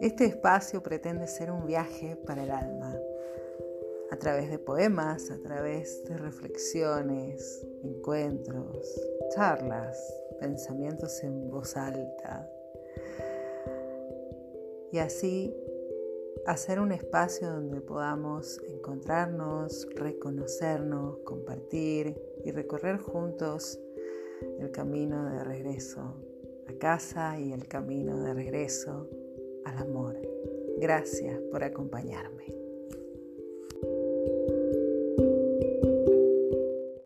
Este espacio pretende ser un viaje para el alma, a través de poemas, a través de reflexiones, encuentros, charlas, pensamientos en voz alta. Y así hacer un espacio donde podamos encontrarnos, reconocernos, compartir y recorrer juntos el camino de regreso a casa y el camino de regreso al amor. Gracias por acompañarme.